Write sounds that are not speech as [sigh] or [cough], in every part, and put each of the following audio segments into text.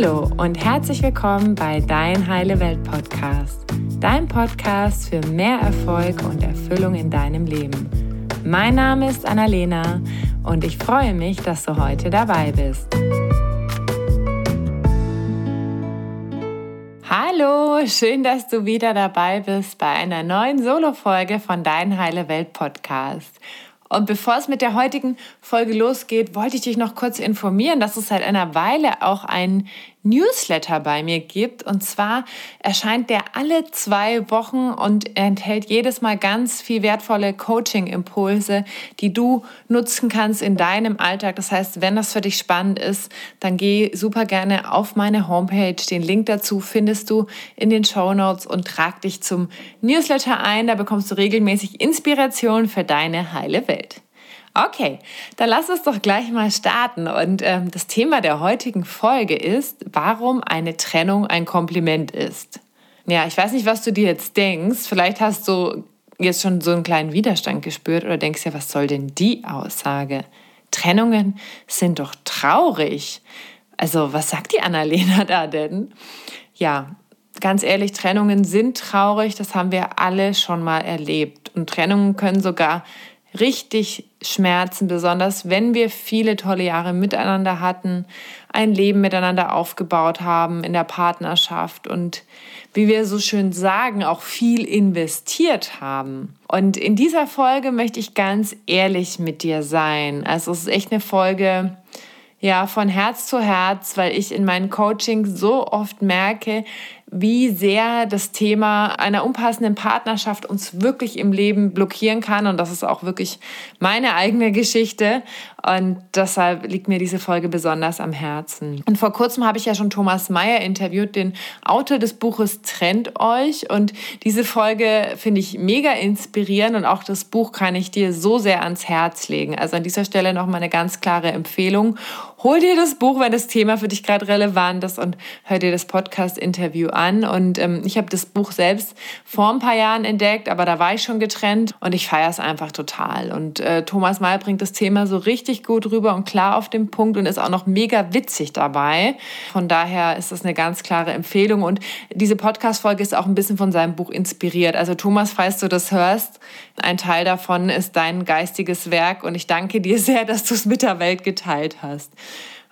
Hallo und herzlich willkommen bei Dein Heile Welt Podcast, dein Podcast für mehr Erfolg und Erfüllung in deinem Leben. Mein Name ist Annalena und ich freue mich, dass du heute dabei bist. Hallo, schön, dass du wieder dabei bist bei einer neuen Solo-Folge von Dein Heile Welt Podcast. Und bevor es mit der heutigen Folge losgeht, wollte ich dich noch kurz informieren, dass es seit einer Weile auch ein Newsletter bei mir gibt. Und zwar erscheint der alle zwei Wochen und enthält jedes Mal ganz viel wertvolle Coaching-Impulse, die du nutzen kannst in deinem Alltag. Das heißt, wenn das für dich spannend ist, dann geh super gerne auf meine Homepage. Den Link dazu findest du in den Show Notes und trag dich zum Newsletter ein. Da bekommst du regelmäßig Inspiration für deine heile Welt. Okay, dann lass uns doch gleich mal starten. Und ähm, das Thema der heutigen Folge ist, warum eine Trennung ein Kompliment ist. Ja, ich weiß nicht, was du dir jetzt denkst. Vielleicht hast du jetzt schon so einen kleinen Widerstand gespürt oder denkst ja, was soll denn die Aussage? Trennungen sind doch traurig. Also, was sagt die Annalena [laughs] da denn? Ja, ganz ehrlich, Trennungen sind traurig, das haben wir alle schon mal erlebt. Und Trennungen können sogar richtig schmerzen, besonders wenn wir viele tolle Jahre miteinander hatten, ein Leben miteinander aufgebaut haben in der Partnerschaft und wie wir so schön sagen, auch viel investiert haben. Und in dieser Folge möchte ich ganz ehrlich mit dir sein. Also es ist echt eine Folge, ja, von Herz zu Herz, weil ich in meinen Coachings so oft merke, wie sehr das Thema einer unpassenden Partnerschaft uns wirklich im Leben blockieren kann. Und das ist auch wirklich meine eigene Geschichte. Und deshalb liegt mir diese Folge besonders am Herzen. Und vor kurzem habe ich ja schon Thomas Mayer interviewt, den Autor des Buches Trennt euch. Und diese Folge finde ich mega inspirierend und auch das Buch kann ich dir so sehr ans Herz legen. Also an dieser Stelle nochmal eine ganz klare Empfehlung. Hol dir das Buch, wenn das Thema für dich gerade relevant ist und hör dir das Podcast-Interview an. Und ähm, ich habe das Buch selbst vor ein paar Jahren entdeckt, aber da war ich schon getrennt und ich feiere es einfach total. Und äh, Thomas Mayer bringt das Thema so richtig gut rüber und klar auf den Punkt und ist auch noch mega witzig dabei. Von daher ist das eine ganz klare Empfehlung. Und diese Podcast-Folge ist auch ein bisschen von seinem Buch inspiriert. Also Thomas, falls du das hörst, ein Teil davon ist dein geistiges Werk und ich danke dir sehr, dass du es mit der Welt geteilt hast.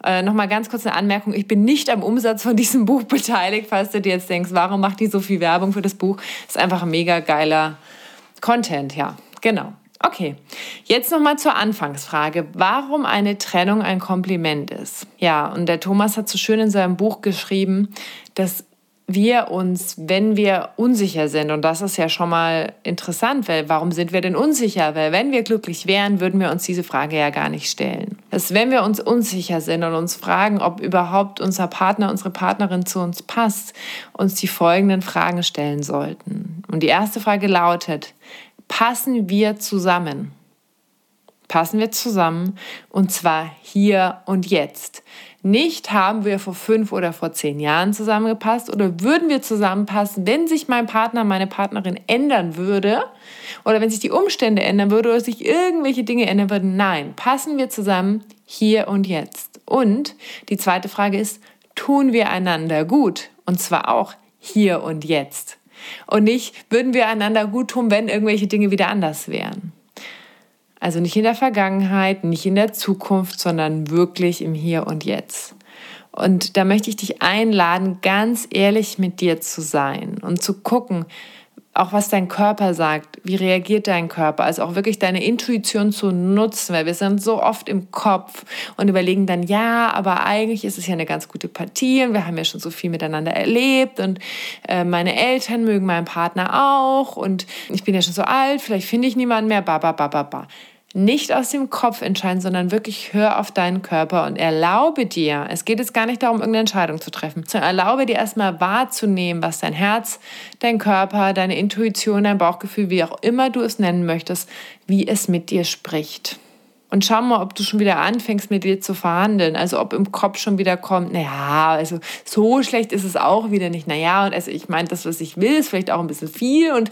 Äh, Nochmal ganz kurz eine Anmerkung. Ich bin nicht am Umsatz von diesem Buch [laughs] beteiligt, falls du dir jetzt denkst, warum macht die so viel Werbung für das Buch? Das ist einfach ein mega geiler Content, ja. Genau. Okay, jetzt nochmal zur Anfangsfrage, warum eine Trennung ein Kompliment ist. Ja, und der Thomas hat so schön in seinem Buch geschrieben, dass wir uns, wenn wir unsicher sind, und das ist ja schon mal interessant, weil warum sind wir denn unsicher? Weil wenn wir glücklich wären, würden wir uns diese Frage ja gar nicht stellen. Dass wenn wir uns unsicher sind und uns fragen, ob überhaupt unser Partner, unsere Partnerin zu uns passt, uns die folgenden Fragen stellen sollten. Und die erste Frage lautet, passen wir zusammen? Passen wir zusammen und zwar hier und jetzt. Nicht haben wir vor fünf oder vor zehn Jahren zusammengepasst oder würden wir zusammenpassen, wenn sich mein Partner, meine Partnerin ändern würde oder wenn sich die Umstände ändern würden oder sich irgendwelche Dinge ändern würden. Nein, passen wir zusammen hier und jetzt. Und die zweite Frage ist, tun wir einander gut? Und zwar auch hier und jetzt. Und nicht, würden wir einander gut tun, wenn irgendwelche Dinge wieder anders wären. Also nicht in der Vergangenheit, nicht in der Zukunft, sondern wirklich im Hier und Jetzt. Und da möchte ich dich einladen, ganz ehrlich mit dir zu sein und zu gucken, auch was dein Körper sagt, wie reagiert dein Körper, also auch wirklich deine Intuition zu nutzen, weil wir sind so oft im Kopf und überlegen dann, ja, aber eigentlich ist es ja eine ganz gute Partie und wir haben ja schon so viel miteinander erlebt und äh, meine Eltern mögen meinen Partner auch und ich bin ja schon so alt, vielleicht finde ich niemanden mehr, ba, ba, ba, ba, ba nicht aus dem Kopf entscheiden, sondern wirklich hör auf deinen Körper und erlaube dir, es geht jetzt gar nicht darum, irgendeine Entscheidung zu treffen, sondern erlaube dir erstmal wahrzunehmen, was dein Herz, dein Körper, deine Intuition, dein Bauchgefühl, wie auch immer du es nennen möchtest, wie es mit dir spricht. Und schau mal, ob du schon wieder anfängst, mit dir zu verhandeln. Also ob im Kopf schon wieder kommt, naja, also so schlecht ist es auch wieder nicht. Naja, und also ich meine, das, was ich will, ist vielleicht auch ein bisschen viel. Und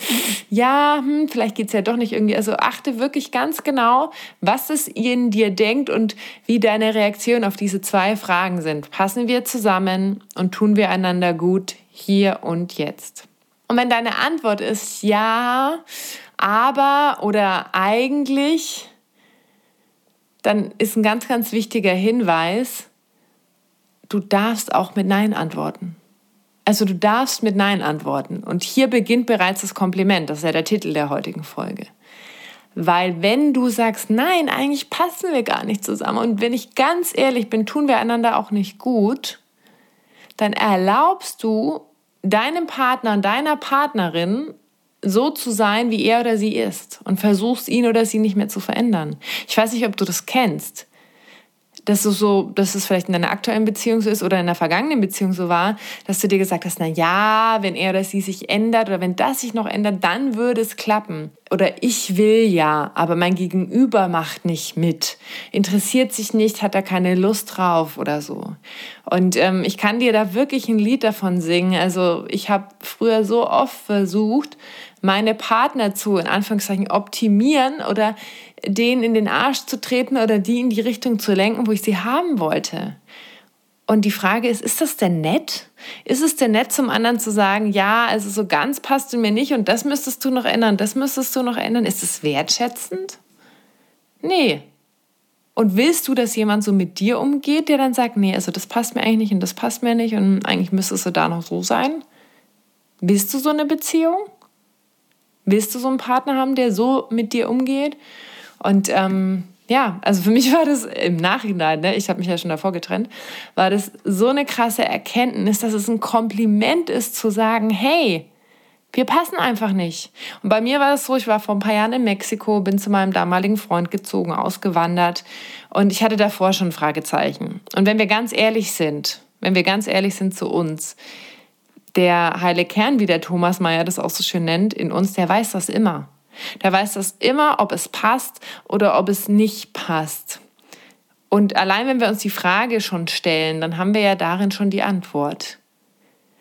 ja, hm, vielleicht geht es ja doch nicht irgendwie. Also achte wirklich ganz genau, was es in dir denkt und wie deine Reaktion auf diese zwei Fragen sind. Passen wir zusammen und tun wir einander gut hier und jetzt? Und wenn deine Antwort ist ja, aber oder eigentlich, dann ist ein ganz, ganz wichtiger Hinweis, du darfst auch mit Nein antworten. Also du darfst mit Nein antworten. Und hier beginnt bereits das Kompliment. Das ist ja der Titel der heutigen Folge. Weil wenn du sagst, nein, eigentlich passen wir gar nicht zusammen und wenn ich ganz ehrlich bin, tun wir einander auch nicht gut, dann erlaubst du deinem Partner und deiner Partnerin so zu sein, wie er oder sie ist und versuchst ihn oder sie nicht mehr zu verändern. Ich weiß nicht, ob du das kennst dass du so, dass es vielleicht in deiner aktuellen Beziehung so ist oder in der vergangenen Beziehung so war, dass du dir gesagt hast, na ja, wenn er oder sie sich ändert oder wenn das sich noch ändert, dann würde es klappen. Oder ich will ja, aber mein Gegenüber macht nicht mit, interessiert sich nicht, hat da keine Lust drauf oder so. Und ähm, ich kann dir da wirklich ein Lied davon singen. Also ich habe früher so oft versucht, meine Partner zu, in Anführungszeichen, optimieren oder denen in den Arsch zu treten oder die in die Richtung zu lenken, wo ich sie haben wollte. Und die Frage ist, ist das denn nett? Ist es denn nett, zum anderen zu sagen, ja, also so ganz passt du mir nicht und das müsstest du noch ändern, das müsstest du noch ändern? Ist es wertschätzend? Nee. Und willst du, dass jemand so mit dir umgeht, der dann sagt, nee, also das passt mir eigentlich nicht und das passt mir nicht und eigentlich müsstest du da noch so sein? Willst du so eine Beziehung? Willst du so einen Partner haben, der so mit dir umgeht? Und ähm, ja, also für mich [laughs] war das im Nachhinein, ne, ich habe mich ja schon davor getrennt, war das so eine krasse Erkenntnis, dass es ein Kompliment ist zu sagen, hey, wir passen einfach nicht. Und bei mir war das so, ich war vor ein paar Jahren in Mexiko, bin zu meinem damaligen Freund gezogen, ausgewandert und ich hatte davor schon Fragezeichen. Und wenn wir ganz ehrlich sind, wenn wir ganz ehrlich sind zu uns, der heile Kern, wie der Thomas Mayer das auch so schön nennt, in uns, der weiß das immer. Der weiß das immer, ob es passt oder ob es nicht passt. Und allein wenn wir uns die Frage schon stellen, dann haben wir ja darin schon die Antwort.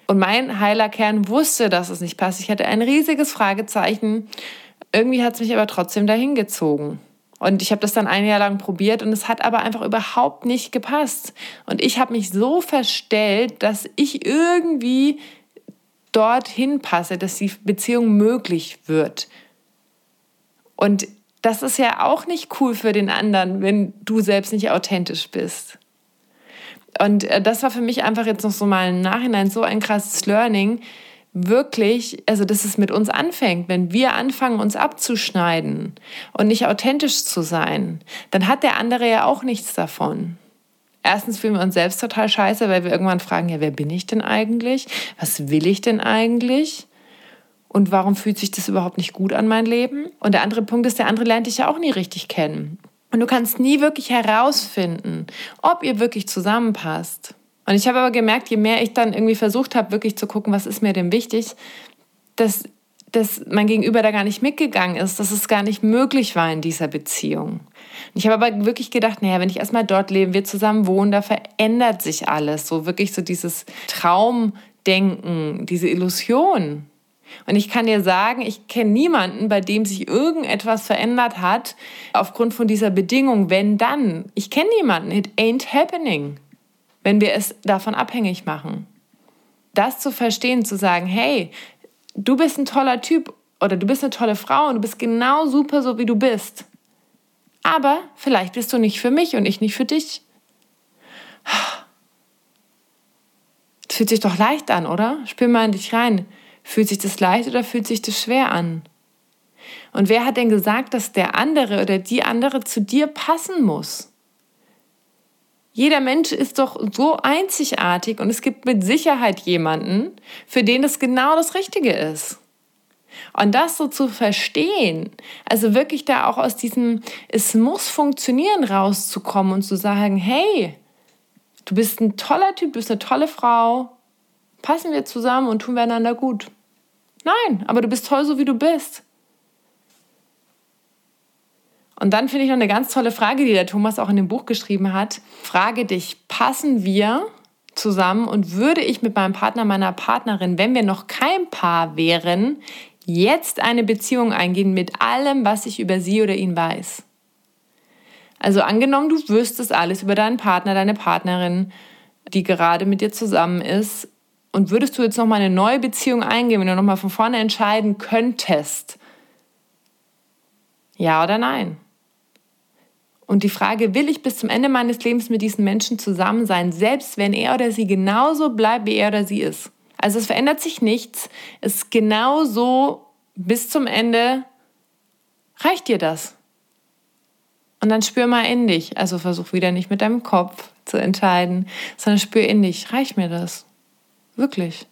Und mein heiler Kern wusste, dass es nicht passt. Ich hatte ein riesiges Fragezeichen. Irgendwie hat es mich aber trotzdem dahin gezogen. Und ich habe das dann ein Jahr lang probiert und es hat aber einfach überhaupt nicht gepasst. Und ich habe mich so verstellt, dass ich irgendwie dorthin passe, dass die Beziehung möglich wird. Und das ist ja auch nicht cool für den anderen, wenn du selbst nicht authentisch bist. Und äh, das war für mich einfach jetzt noch so mal im Nachhinein so ein krasses Learning. Wirklich, also dass es mit uns anfängt, wenn wir anfangen, uns abzuschneiden und nicht authentisch zu sein, dann hat der andere ja auch nichts davon. Erstens fühlen wir uns selbst total scheiße, weil wir irgendwann fragen, ja, wer bin ich denn eigentlich? Was will ich denn eigentlich? Und warum fühlt sich das überhaupt nicht gut an, mein Leben? Und der andere Punkt ist, der andere lernt dich ja auch nie richtig kennen. Und du kannst nie wirklich herausfinden, ob ihr wirklich zusammenpasst. Und ich habe aber gemerkt, je mehr ich dann irgendwie versucht habe, wirklich zu gucken, was ist mir denn wichtig, dass, dass mein Gegenüber da gar nicht mitgegangen ist, dass es gar nicht möglich war in dieser Beziehung. Ich habe aber wirklich gedacht, naja, wenn ich erstmal dort leben, wir zusammen wohnen, da verändert sich alles. So wirklich so dieses Traumdenken, diese Illusion. Und ich kann dir sagen, ich kenne niemanden, bei dem sich irgendetwas verändert hat aufgrund von dieser Bedingung. Wenn dann, ich kenne niemanden. It ain't happening, wenn wir es davon abhängig machen. Das zu verstehen, zu sagen, hey, du bist ein toller Typ oder du bist eine tolle Frau und du bist genau super so, wie du bist. Aber vielleicht bist du nicht für mich und ich nicht für dich. Das fühlt sich doch leicht an, oder? Spür mal in dich rein. Fühlt sich das leicht oder fühlt sich das schwer an? Und wer hat denn gesagt, dass der andere oder die andere zu dir passen muss? Jeder Mensch ist doch so einzigartig und es gibt mit Sicherheit jemanden, für den das genau das Richtige ist. Und das so zu verstehen, also wirklich da auch aus diesem Es muss funktionieren rauszukommen und zu sagen, hey, du bist ein toller Typ, du bist eine tolle Frau, passen wir zusammen und tun wir einander gut. Nein, aber du bist toll, so wie du bist. Und dann finde ich noch eine ganz tolle Frage, die der Thomas auch in dem Buch geschrieben hat. Frage dich, passen wir zusammen und würde ich mit meinem Partner, meiner Partnerin, wenn wir noch kein Paar wären, jetzt eine Beziehung eingehen mit allem, was ich über sie oder ihn weiß? Also angenommen, du wüsstest alles über deinen Partner, deine Partnerin, die gerade mit dir zusammen ist, und würdest du jetzt noch mal eine neue Beziehung eingehen, wenn du noch mal von vorne entscheiden könntest, ja oder nein? Und die Frage, will ich bis zum Ende meines Lebens mit diesen Menschen zusammen sein, selbst wenn er oder sie genauso bleibt, wie er oder sie ist? Also es verändert sich nichts. Es ist genauso bis zum Ende. Reicht dir das? Und dann spür mal in dich. Also versuch wieder nicht mit deinem Kopf zu entscheiden, sondern spür in dich. Reicht mir das? Wirklich.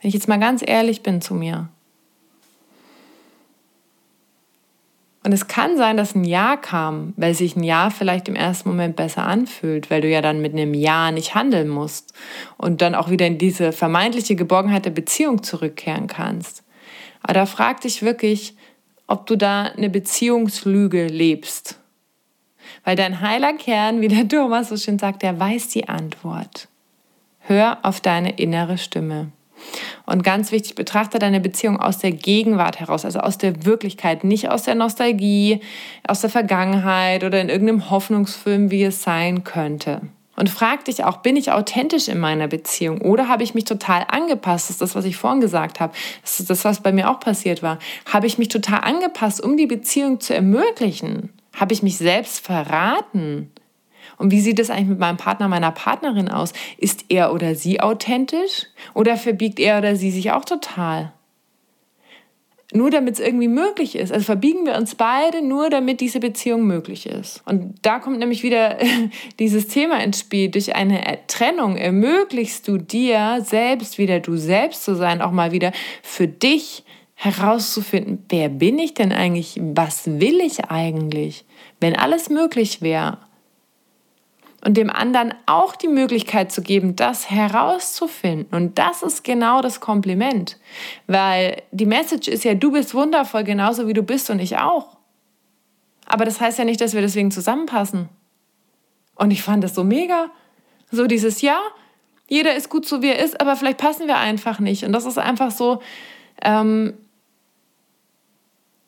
Wenn ich jetzt mal ganz ehrlich bin zu mir. Und es kann sein, dass ein Ja kam, weil sich ein Ja vielleicht im ersten Moment besser anfühlt, weil du ja dann mit einem Ja nicht handeln musst und dann auch wieder in diese vermeintliche Geborgenheit der Beziehung zurückkehren kannst. Aber da frag dich wirklich, ob du da eine Beziehungslüge lebst. Weil dein heiler Kern, wie der Thomas so schön sagt, der weiß die Antwort. Hör auf deine innere Stimme. Und ganz wichtig, betrachte deine Beziehung aus der Gegenwart heraus, also aus der Wirklichkeit, nicht aus der Nostalgie, aus der Vergangenheit oder in irgendeinem Hoffnungsfilm, wie es sein könnte. Und frag dich auch, bin ich authentisch in meiner Beziehung oder habe ich mich total angepasst? Das ist das, was ich vorhin gesagt habe. Das ist das, was bei mir auch passiert war. Habe ich mich total angepasst, um die Beziehung zu ermöglichen? Habe ich mich selbst verraten? Und wie sieht es eigentlich mit meinem Partner, meiner Partnerin aus? Ist er oder sie authentisch oder verbiegt er oder sie sich auch total? Nur damit es irgendwie möglich ist. Also verbiegen wir uns beide nur, damit diese Beziehung möglich ist. Und da kommt nämlich wieder [laughs] dieses Thema ins Spiel. Durch eine Trennung ermöglichst du dir selbst wieder du selbst zu sein, auch mal wieder für dich herauszufinden, wer bin ich denn eigentlich? Was will ich eigentlich? Wenn alles möglich wäre, und dem anderen auch die Möglichkeit zu geben, das herauszufinden. Und das ist genau das Kompliment, weil die Message ist ja, du bist wundervoll, genauso wie du bist und ich auch. Aber das heißt ja nicht, dass wir deswegen zusammenpassen. Und ich fand das so mega. So dieses Ja, jeder ist gut so, wie er ist, aber vielleicht passen wir einfach nicht. Und das ist einfach so, ähm,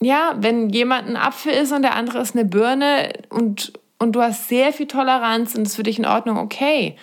ja, wenn jemand ein Apfel ist und der andere ist eine Birne und und du hast sehr viel Toleranz und das ist für dich in Ordnung, okay.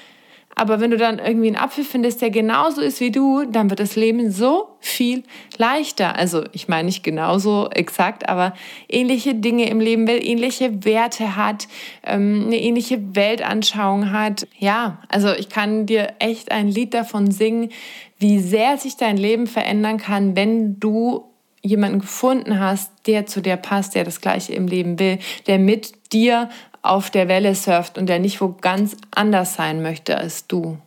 Aber wenn du dann irgendwie einen Apfel findest, der genauso ist wie du, dann wird das Leben so viel leichter. Also ich meine nicht genauso exakt, aber ähnliche Dinge im Leben will, ähnliche Werte hat, ähm, eine ähnliche Weltanschauung hat. Ja, also ich kann dir echt ein Lied davon singen, wie sehr sich dein Leben verändern kann, wenn du jemanden gefunden hast, der zu dir passt, der das Gleiche im Leben will, der mit dir auf der Welle surft und der nicht wo ganz anders sein möchte als du.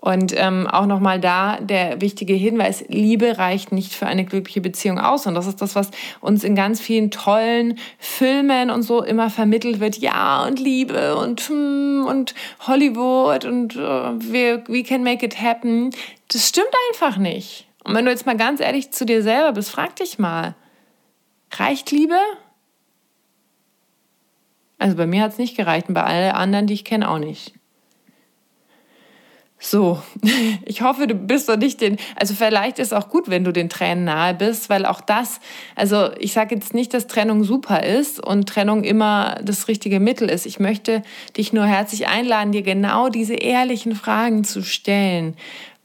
Und ähm, auch nochmal da der wichtige Hinweis, Liebe reicht nicht für eine glückliche Beziehung aus. Und das ist das, was uns in ganz vielen tollen Filmen und so immer vermittelt wird. Ja, und Liebe und, hm, und Hollywood und uh, we, we can make it happen. Das stimmt einfach nicht. Und wenn du jetzt mal ganz ehrlich zu dir selber bist, frag dich mal, reicht Liebe? Also bei mir hat es nicht gereicht und bei allen anderen, die ich kenne, auch nicht. So, [laughs] ich hoffe, du bist doch nicht den, also vielleicht ist auch gut, wenn du den Tränen nahe bist, weil auch das, also ich sage jetzt nicht, dass Trennung super ist und Trennung immer das richtige Mittel ist. Ich möchte dich nur herzlich einladen, dir genau diese ehrlichen Fragen zu stellen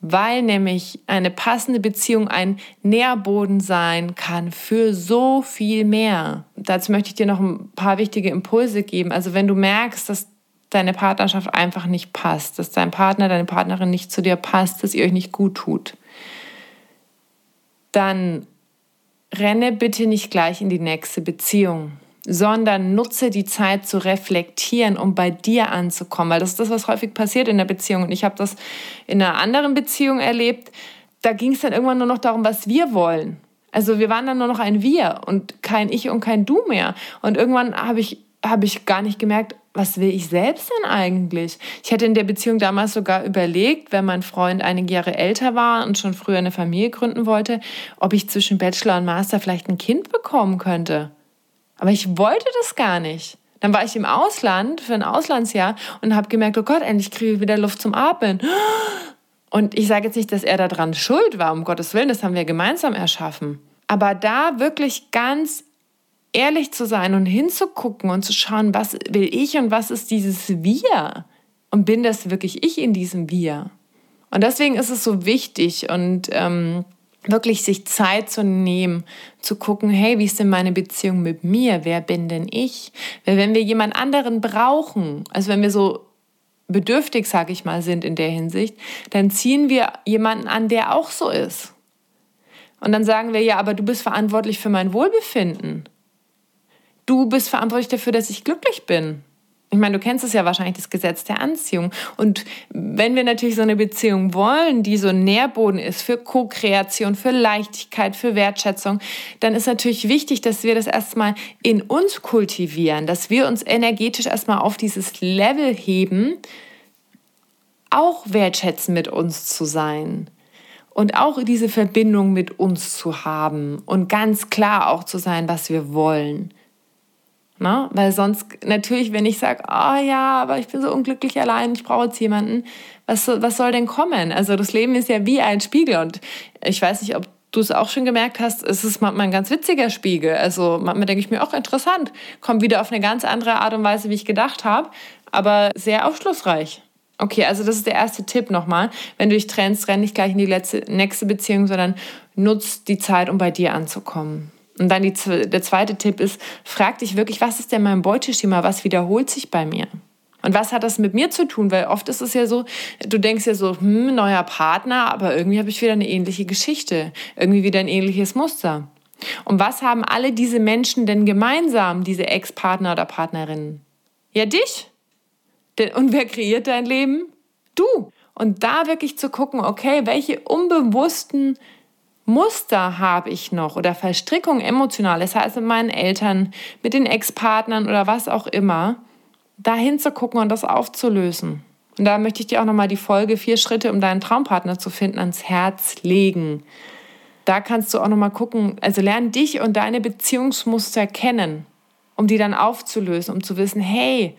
weil nämlich eine passende Beziehung ein Nährboden sein kann für so viel mehr. Dazu möchte ich dir noch ein paar wichtige Impulse geben. Also wenn du merkst, dass deine Partnerschaft einfach nicht passt, dass dein Partner, deine Partnerin nicht zu dir passt, dass ihr euch nicht gut tut, dann renne bitte nicht gleich in die nächste Beziehung sondern nutze die Zeit zu reflektieren, um bei dir anzukommen, weil das ist das, was häufig passiert in der Beziehung. Und ich habe das in einer anderen Beziehung erlebt. Da ging es dann irgendwann nur noch darum, was wir wollen. Also wir waren dann nur noch ein Wir und kein Ich und kein Du mehr. Und irgendwann habe ich, hab ich gar nicht gemerkt, was will ich selbst denn eigentlich? Ich hätte in der Beziehung damals sogar überlegt, wenn mein Freund einige Jahre älter war und schon früher eine Familie gründen wollte, ob ich zwischen Bachelor und Master vielleicht ein Kind bekommen könnte. Aber ich wollte das gar nicht. Dann war ich im Ausland für ein Auslandsjahr und habe gemerkt, oh Gott, endlich kriege ich wieder Luft zum Atmen. Und ich sage jetzt nicht, dass er daran schuld war, um Gottes Willen, das haben wir gemeinsam erschaffen. Aber da wirklich ganz ehrlich zu sein und hinzugucken und zu schauen, was will ich und was ist dieses Wir? Und bin das wirklich ich in diesem Wir? Und deswegen ist es so wichtig und ähm, wirklich sich Zeit zu nehmen, zu gucken, hey, wie ist denn meine Beziehung mit mir? Wer bin denn ich? Weil wenn wir jemand anderen brauchen, also wenn wir so bedürftig, sage ich mal, sind in der Hinsicht, dann ziehen wir jemanden an, der auch so ist. Und dann sagen wir, ja, aber du bist verantwortlich für mein Wohlbefinden. Du bist verantwortlich dafür, dass ich glücklich bin. Ich meine, du kennst es ja wahrscheinlich, das Gesetz der Anziehung. Und wenn wir natürlich so eine Beziehung wollen, die so ein Nährboden ist für Co-Kreation, für Leichtigkeit, für Wertschätzung, dann ist natürlich wichtig, dass wir das erstmal in uns kultivieren, dass wir uns energetisch erstmal auf dieses Level heben, auch wertschätzen mit uns zu sein und auch diese Verbindung mit uns zu haben und ganz klar auch zu sein, was wir wollen. Na? Weil sonst natürlich, wenn ich sage, oh ja, aber ich bin so unglücklich allein, ich brauche jetzt jemanden, was, was soll denn kommen? Also das Leben ist ja wie ein Spiegel und ich weiß nicht, ob du es auch schon gemerkt hast, es ist manchmal ein ganz witziger Spiegel. Also manchmal denke ich mir auch interessant, kommt wieder auf eine ganz andere Art und Weise, wie ich gedacht habe, aber sehr aufschlussreich. Okay, also das ist der erste Tipp nochmal. Wenn du dich trennst, renn nicht gleich in die letzte, nächste Beziehung, sondern nutz die Zeit, um bei dir anzukommen. Und dann die, der zweite Tipp ist, frag dich wirklich, was ist denn mein Beuteschema? Was wiederholt sich bei mir? Und was hat das mit mir zu tun? Weil oft ist es ja so, du denkst ja so, hm, neuer Partner, aber irgendwie habe ich wieder eine ähnliche Geschichte, irgendwie wieder ein ähnliches Muster. Und was haben alle diese Menschen denn gemeinsam, diese Ex-Partner oder Partnerinnen? Ja, dich. Und wer kreiert dein Leben? Du. Und da wirklich zu gucken, okay, welche unbewussten Muster habe ich noch oder Verstrickung emotional, das heißt mit meinen Eltern, mit den Ex-Partnern oder was auch immer, da hinzugucken und das aufzulösen. Und da möchte ich dir auch nochmal die Folge vier Schritte, um deinen Traumpartner zu finden, ans Herz legen. Da kannst du auch nochmal gucken, also lern dich und deine Beziehungsmuster kennen, um die dann aufzulösen, um zu wissen, hey,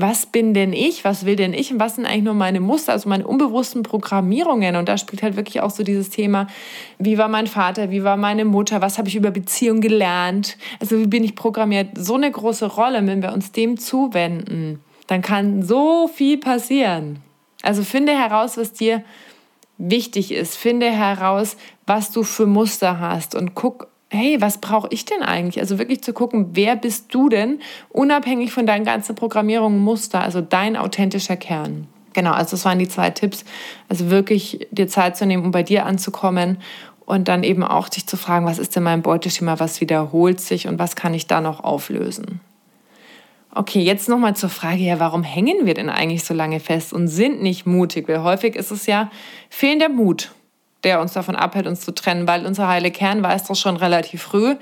was bin denn ich, was will denn ich? Und was sind eigentlich nur meine Muster, also meine unbewussten Programmierungen. Und da spielt halt wirklich auch so dieses Thema, wie war mein Vater, wie war meine Mutter, was habe ich über Beziehung gelernt, also wie bin ich programmiert, so eine große Rolle, wenn wir uns dem zuwenden, dann kann so viel passieren. Also finde heraus, was dir wichtig ist, finde heraus, was du für Muster hast und guck, hey, was brauche ich denn eigentlich? Also wirklich zu gucken, wer bist du denn, unabhängig von deinen ganzen Programmierungen, Muster, also dein authentischer Kern. Genau, also das waren die zwei Tipps. Also wirklich dir Zeit zu nehmen, um bei dir anzukommen und dann eben auch dich zu fragen, was ist denn mein Beuteschema, was wiederholt sich und was kann ich da noch auflösen? Okay, jetzt nochmal zur Frage, ja, warum hängen wir denn eigentlich so lange fest und sind nicht mutig? Weil häufig ist es ja fehlender Mut der uns davon abhält, uns zu trennen, weil unser heile Kern weiß das schon relativ früh,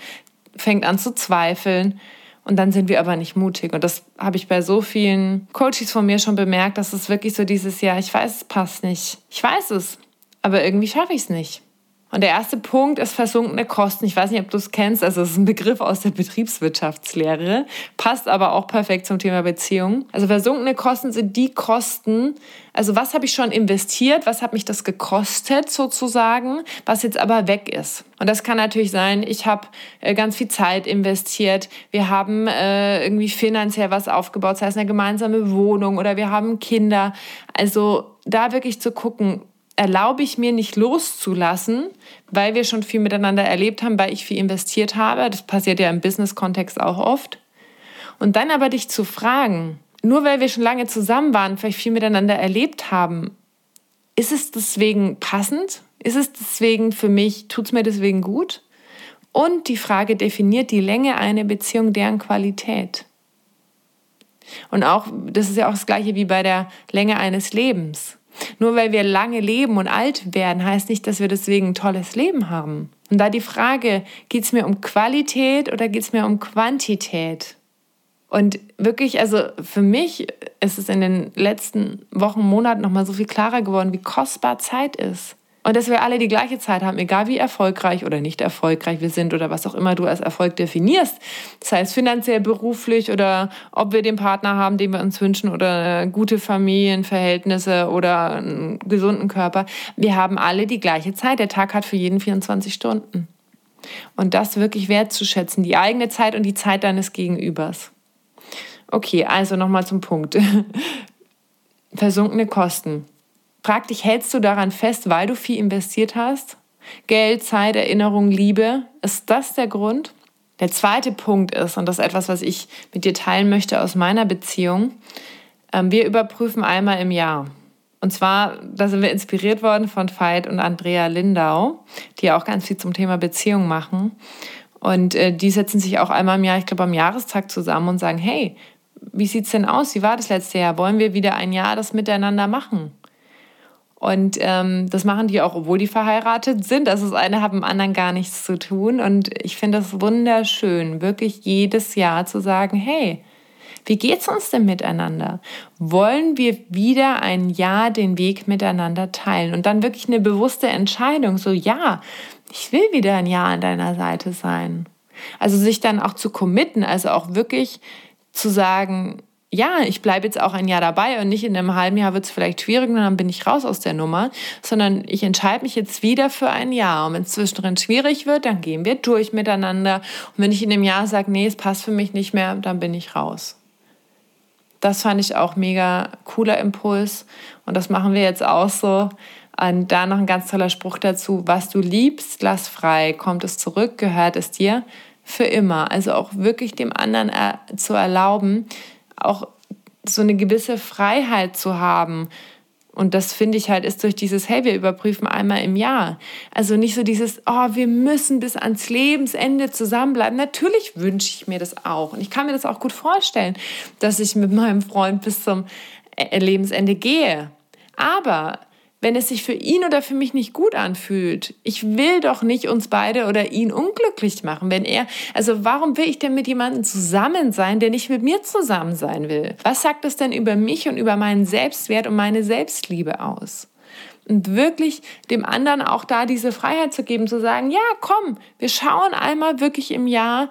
fängt an zu zweifeln und dann sind wir aber nicht mutig. Und das habe ich bei so vielen Coaches von mir schon bemerkt, dass es wirklich so dieses Jahr, ich weiß, es passt nicht. Ich weiß es, aber irgendwie schaffe ich es nicht. Und der erste Punkt ist versunkene Kosten. Ich weiß nicht, ob du es kennst. Also es ist ein Begriff aus der Betriebswirtschaftslehre, passt aber auch perfekt zum Thema Beziehung. Also versunkene Kosten sind die Kosten, also was habe ich schon investiert, was hat mich das gekostet sozusagen, was jetzt aber weg ist. Und das kann natürlich sein, ich habe äh, ganz viel Zeit investiert, wir haben äh, irgendwie finanziell was aufgebaut, sei es eine gemeinsame Wohnung oder wir haben Kinder. Also da wirklich zu gucken, erlaube ich mir nicht loszulassen, weil wir schon viel miteinander erlebt haben, weil ich viel investiert habe. Das passiert ja im Business-Kontext auch oft. Und dann aber dich zu fragen, nur weil wir schon lange zusammen waren, vielleicht viel miteinander erlebt haben, ist es deswegen passend? Ist es deswegen für mich, tut es mir deswegen gut? Und die Frage, definiert die Länge einer Beziehung deren Qualität? Und auch, das ist ja auch das gleiche wie bei der Länge eines Lebens. Nur weil wir lange leben und alt werden, heißt nicht, dass wir deswegen ein tolles Leben haben. Und da die Frage, geht es mir um Qualität oder geht es mir um Quantität? Und wirklich, also für mich ist es in den letzten Wochen, Monaten nochmal so viel klarer geworden, wie kostbar Zeit ist. Und dass wir alle die gleiche Zeit haben, egal wie erfolgreich oder nicht erfolgreich wir sind oder was auch immer du als Erfolg definierst. Das heißt finanziell, beruflich oder ob wir den Partner haben, den wir uns wünschen oder gute Familienverhältnisse oder einen gesunden Körper. Wir haben alle die gleiche Zeit. Der Tag hat für jeden 24 Stunden. Und das wirklich wertzuschätzen, die eigene Zeit und die Zeit deines Gegenübers. Okay, also nochmal zum Punkt. [laughs] Versunkene Kosten. Frag dich, hältst du daran fest, weil du viel investiert hast? Geld, Zeit, Erinnerung, Liebe. Ist das der Grund? Der zweite Punkt ist, und das ist etwas, was ich mit dir teilen möchte aus meiner Beziehung, ähm, wir überprüfen einmal im Jahr. Und zwar, da sind wir inspiriert worden von Veit und Andrea Lindau, die auch ganz viel zum Thema Beziehung machen. Und äh, die setzen sich auch einmal im Jahr, ich glaube am Jahrestag zusammen und sagen, hey, wie sieht es denn aus? Wie war das letzte Jahr? Wollen wir wieder ein Jahr das miteinander machen? Und ähm, das machen die auch, obwohl die verheiratet sind. Also das eine hat mit dem anderen gar nichts zu tun. Und ich finde das wunderschön, wirklich jedes Jahr zu sagen, hey, wie geht's uns denn miteinander? Wollen wir wieder ein Jahr den Weg miteinander teilen? Und dann wirklich eine bewusste Entscheidung, so ja, ich will wieder ein Jahr an deiner Seite sein. Also sich dann auch zu committen, also auch wirklich zu sagen, ja, ich bleibe jetzt auch ein Jahr dabei und nicht in einem halben Jahr wird es vielleicht schwierig und dann bin ich raus aus der Nummer, sondern ich entscheide mich jetzt wieder für ein Jahr. Und wenn es zwischendrin schwierig wird, dann gehen wir durch miteinander. Und wenn ich in dem Jahr sage, nee, es passt für mich nicht mehr, dann bin ich raus. Das fand ich auch mega cooler Impuls und das machen wir jetzt auch so. Und da noch ein ganz toller Spruch dazu, was du liebst, lass frei, kommt es zurück, gehört es dir für immer. Also auch wirklich dem anderen zu erlauben, auch so eine gewisse Freiheit zu haben. Und das finde ich halt ist durch dieses, hey, wir überprüfen einmal im Jahr. Also nicht so dieses, oh, wir müssen bis ans Lebensende zusammenbleiben. Natürlich wünsche ich mir das auch. Und ich kann mir das auch gut vorstellen, dass ich mit meinem Freund bis zum äh, Lebensende gehe. Aber wenn es sich für ihn oder für mich nicht gut anfühlt. Ich will doch nicht uns beide oder ihn unglücklich machen, wenn er, also warum will ich denn mit jemandem zusammen sein, der nicht mit mir zusammen sein will? Was sagt das denn über mich und über meinen Selbstwert und meine Selbstliebe aus? Und wirklich dem anderen auch da diese Freiheit zu geben, zu sagen, ja, komm, wir schauen einmal wirklich im Jahr,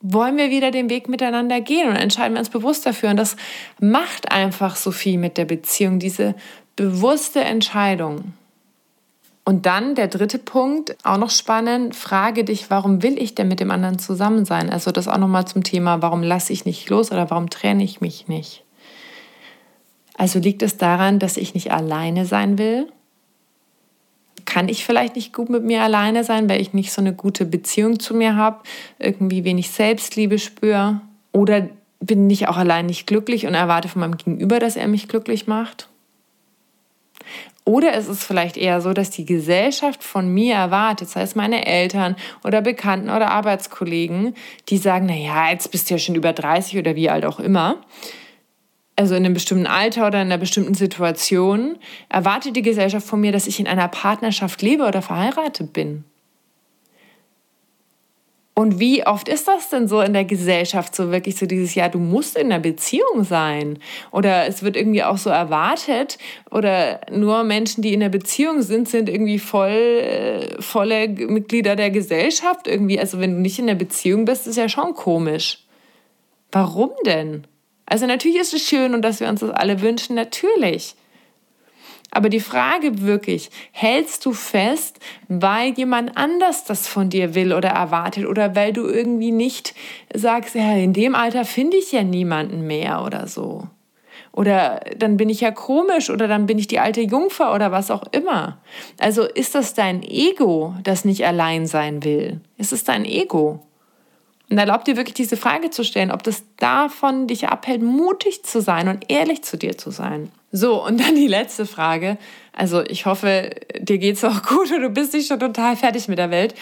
wollen wir wieder den Weg miteinander gehen und entscheiden wir uns bewusst dafür. Und das macht einfach so viel mit der Beziehung, diese bewusste Entscheidung. Und dann der dritte Punkt, auch noch spannend, frage dich, warum will ich denn mit dem anderen zusammen sein? Also das auch nochmal zum Thema, warum lasse ich nicht los oder warum trenne ich mich nicht? Also liegt es daran, dass ich nicht alleine sein will? Kann ich vielleicht nicht gut mit mir alleine sein, weil ich nicht so eine gute Beziehung zu mir habe, irgendwie wenig Selbstliebe spüre? Oder bin ich auch allein nicht glücklich und erwarte von meinem Gegenüber, dass er mich glücklich macht? Oder ist es vielleicht eher so, dass die Gesellschaft von mir erwartet, das heißt meine Eltern oder Bekannten oder Arbeitskollegen, die sagen, naja, jetzt bist du ja schon über 30 oder wie alt auch immer, also in einem bestimmten Alter oder in einer bestimmten Situation, erwartet die Gesellschaft von mir, dass ich in einer Partnerschaft lebe oder verheiratet bin. Und wie oft ist das denn so in der Gesellschaft so wirklich so dieses Jahr, du musst in einer Beziehung sein? Oder es wird irgendwie auch so erwartet oder nur Menschen, die in einer Beziehung sind, sind irgendwie voll, äh, volle Mitglieder der Gesellschaft irgendwie. Also wenn du nicht in einer Beziehung bist, ist ja schon komisch. Warum denn? Also natürlich ist es schön und dass wir uns das alle wünschen, natürlich. Aber die Frage wirklich, hältst du fest, weil jemand anders das von dir will oder erwartet oder weil du irgendwie nicht sagst, ja, in dem Alter finde ich ja niemanden mehr oder so. Oder dann bin ich ja komisch oder dann bin ich die alte Jungfer oder was auch immer. Also ist das dein Ego, das nicht allein sein will? Ist es dein Ego? Und erlaub dir wirklich diese Frage zu stellen, ob das davon dich abhält, mutig zu sein und ehrlich zu dir zu sein. So, und dann die letzte Frage. Also ich hoffe, dir geht es auch gut und du bist nicht schon total fertig mit der Welt.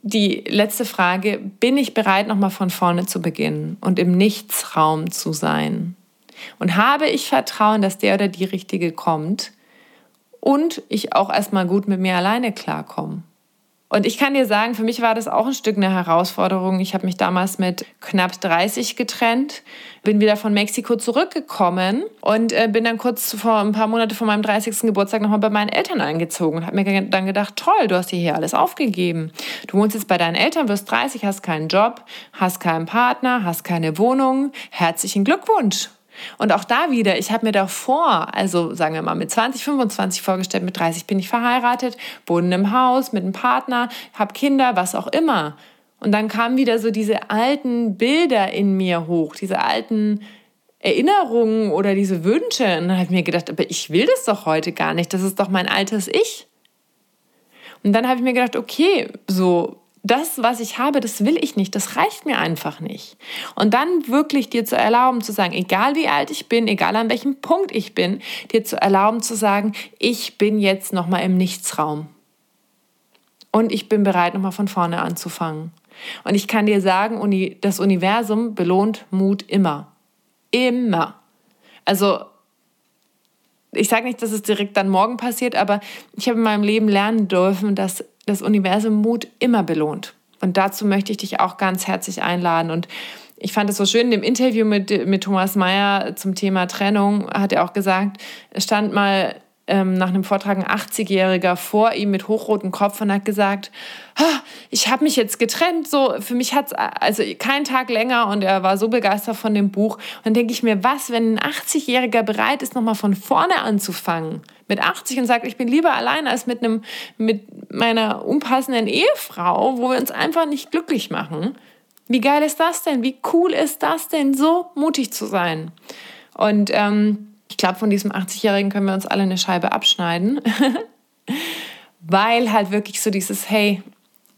Die letzte Frage, bin ich bereit, nochmal von vorne zu beginnen und im Nichtsraum zu sein? Und habe ich Vertrauen, dass der oder die Richtige kommt und ich auch erstmal gut mit mir alleine klarkomme? Und ich kann dir sagen, für mich war das auch ein Stück eine Herausforderung. Ich habe mich damals mit knapp 30 getrennt, bin wieder von Mexiko zurückgekommen und äh, bin dann kurz vor ein paar Monate vor meinem 30. Geburtstag nochmal bei meinen Eltern eingezogen und habe mir dann gedacht, toll, du hast dir hier alles aufgegeben. Du wohnst jetzt bei deinen Eltern, wirst 30, hast keinen Job, hast keinen Partner, hast keine Wohnung. Herzlichen Glückwunsch. Und auch da wieder, ich habe mir davor, also sagen wir mal mit 20, 25 vorgestellt, mit 30 bin ich verheiratet, wohne im Haus mit einem Partner, habe Kinder, was auch immer. Und dann kamen wieder so diese alten Bilder in mir hoch, diese alten Erinnerungen oder diese Wünsche. Und dann habe ich mir gedacht, aber ich will das doch heute gar nicht, das ist doch mein altes Ich. Und dann habe ich mir gedacht, okay, so das, was ich habe, das will ich nicht, das reicht mir einfach nicht. Und dann wirklich dir zu erlauben, zu sagen, egal wie alt ich bin, egal an welchem Punkt ich bin, dir zu erlauben zu sagen, ich bin jetzt nochmal im Nichtsraum. Und ich bin bereit, nochmal von vorne anzufangen. Und ich kann dir sagen, das Universum belohnt Mut immer. Immer. Also, ich sage nicht, dass es direkt dann morgen passiert, aber ich habe in meinem Leben lernen dürfen, dass das Universum Mut immer belohnt. Und dazu möchte ich dich auch ganz herzlich einladen. Und ich fand es so schön, in dem Interview mit, mit Thomas Mayer zum Thema Trennung hat er auch gesagt, es stand mal ähm, nach einem Vortrag ein 80-Jähriger vor ihm mit hochrotem Kopf und hat gesagt, ich habe mich jetzt getrennt, so für mich hat es also keinen Tag länger und er war so begeistert von dem Buch. Und dann denke ich mir, was, wenn ein 80-Jähriger bereit ist, nochmal von vorne anzufangen, mit 80 und sagt, ich bin lieber allein als mit, einem, mit meiner unpassenden Ehefrau, wo wir uns einfach nicht glücklich machen. Wie geil ist das denn? Wie cool ist das denn, so mutig zu sein? Und ähm, ich glaube, von diesem 80-Jährigen können wir uns alle eine Scheibe abschneiden, [laughs] weil halt wirklich so dieses, hey,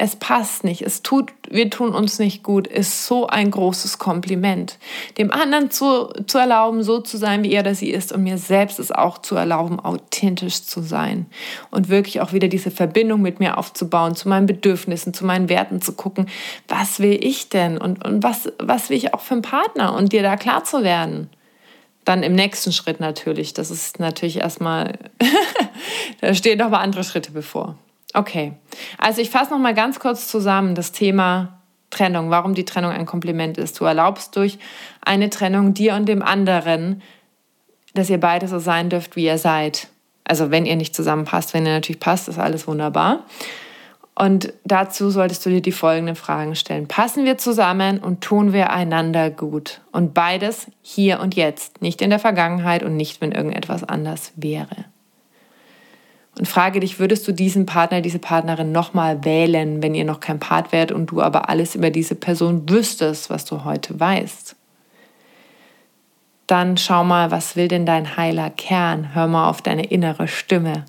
es passt nicht, es tut, wir tun uns nicht gut, ist so ein großes Kompliment. Dem anderen zu, zu erlauben, so zu sein, wie er oder sie ist und mir selbst es auch zu erlauben, authentisch zu sein. Und wirklich auch wieder diese Verbindung mit mir aufzubauen, zu meinen Bedürfnissen, zu meinen Werten zu gucken, was will ich denn? Und, und was, was will ich auch für einen Partner? Und dir da klar zu werden. Dann im nächsten Schritt natürlich. Das ist natürlich erstmal, [laughs] da stehen noch mal andere Schritte bevor. Okay, also ich fasse noch mal ganz kurz zusammen das Thema Trennung, warum die Trennung ein Kompliment ist. Du erlaubst durch eine Trennung dir und dem anderen, dass ihr beide so sein dürft, wie ihr seid. Also wenn ihr nicht zusammenpasst, wenn ihr natürlich passt, ist alles wunderbar. Und dazu solltest du dir die folgenden Fragen stellen. Passen wir zusammen und tun wir einander gut? Und beides hier und jetzt, nicht in der Vergangenheit und nicht, wenn irgendetwas anders wäre. Und frage dich, würdest du diesen Partner, diese Partnerin nochmal wählen, wenn ihr noch kein Part wärt und du aber alles über diese Person wüsstest, was du heute weißt? Dann schau mal, was will denn dein heiler Kern? Hör mal auf deine innere Stimme,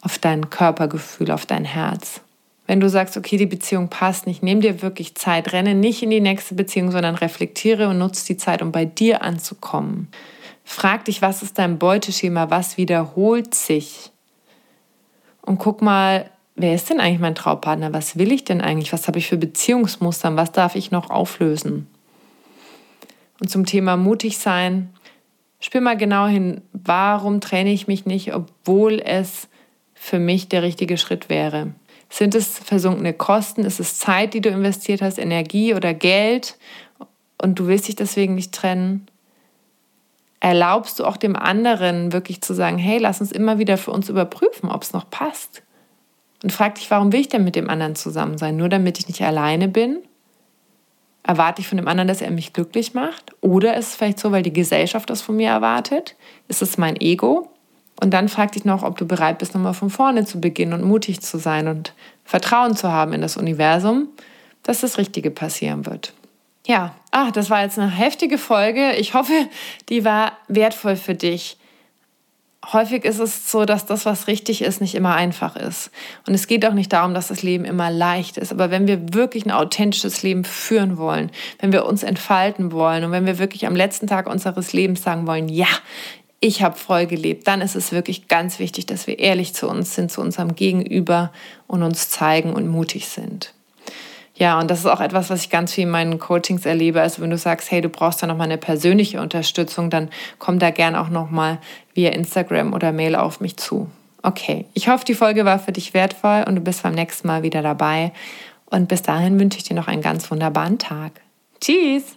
auf dein Körpergefühl, auf dein Herz. Wenn du sagst, okay, die Beziehung passt nicht, nimm dir wirklich Zeit, renne nicht in die nächste Beziehung, sondern reflektiere und nutze die Zeit, um bei dir anzukommen. Frag dich, was ist dein Beuteschema, was wiederholt sich? Und guck mal, wer ist denn eigentlich mein Traumpartner? Was will ich denn eigentlich? Was habe ich für Beziehungsmuster? Was darf ich noch auflösen? Und zum Thema mutig sein, spür mal genau hin, warum trenne ich mich nicht, obwohl es für mich der richtige Schritt wäre. Sind es versunkene Kosten? Ist es Zeit, die du investiert hast, Energie oder Geld und du willst dich deswegen nicht trennen? Erlaubst du auch dem anderen wirklich zu sagen, hey, lass uns immer wieder für uns überprüfen, ob es noch passt? Und frag dich, warum will ich denn mit dem anderen zusammen sein? Nur damit ich nicht alleine bin? Erwarte ich von dem anderen, dass er mich glücklich macht? Oder ist es vielleicht so, weil die Gesellschaft das von mir erwartet? Ist es mein Ego? Und dann frag dich noch, ob du bereit bist, nochmal von vorne zu beginnen und mutig zu sein und Vertrauen zu haben in das Universum, dass das Richtige passieren wird. Ja, ach, das war jetzt eine heftige Folge. Ich hoffe, die war wertvoll für dich. Häufig ist es so, dass das, was richtig ist, nicht immer einfach ist. Und es geht auch nicht darum, dass das Leben immer leicht ist. Aber wenn wir wirklich ein authentisches Leben führen wollen, wenn wir uns entfalten wollen und wenn wir wirklich am letzten Tag unseres Lebens sagen wollen, ja, ich habe voll gelebt, dann ist es wirklich ganz wichtig, dass wir ehrlich zu uns sind, zu unserem Gegenüber und uns zeigen und mutig sind. Ja, und das ist auch etwas, was ich ganz viel in meinen Coachings erlebe. Also wenn du sagst, hey, du brauchst da nochmal eine persönliche Unterstützung, dann komm da gern auch nochmal via Instagram oder Mail auf mich zu. Okay, ich hoffe, die Folge war für dich wertvoll und du bist beim nächsten Mal wieder dabei. Und bis dahin wünsche ich dir noch einen ganz wunderbaren Tag. Tschüss!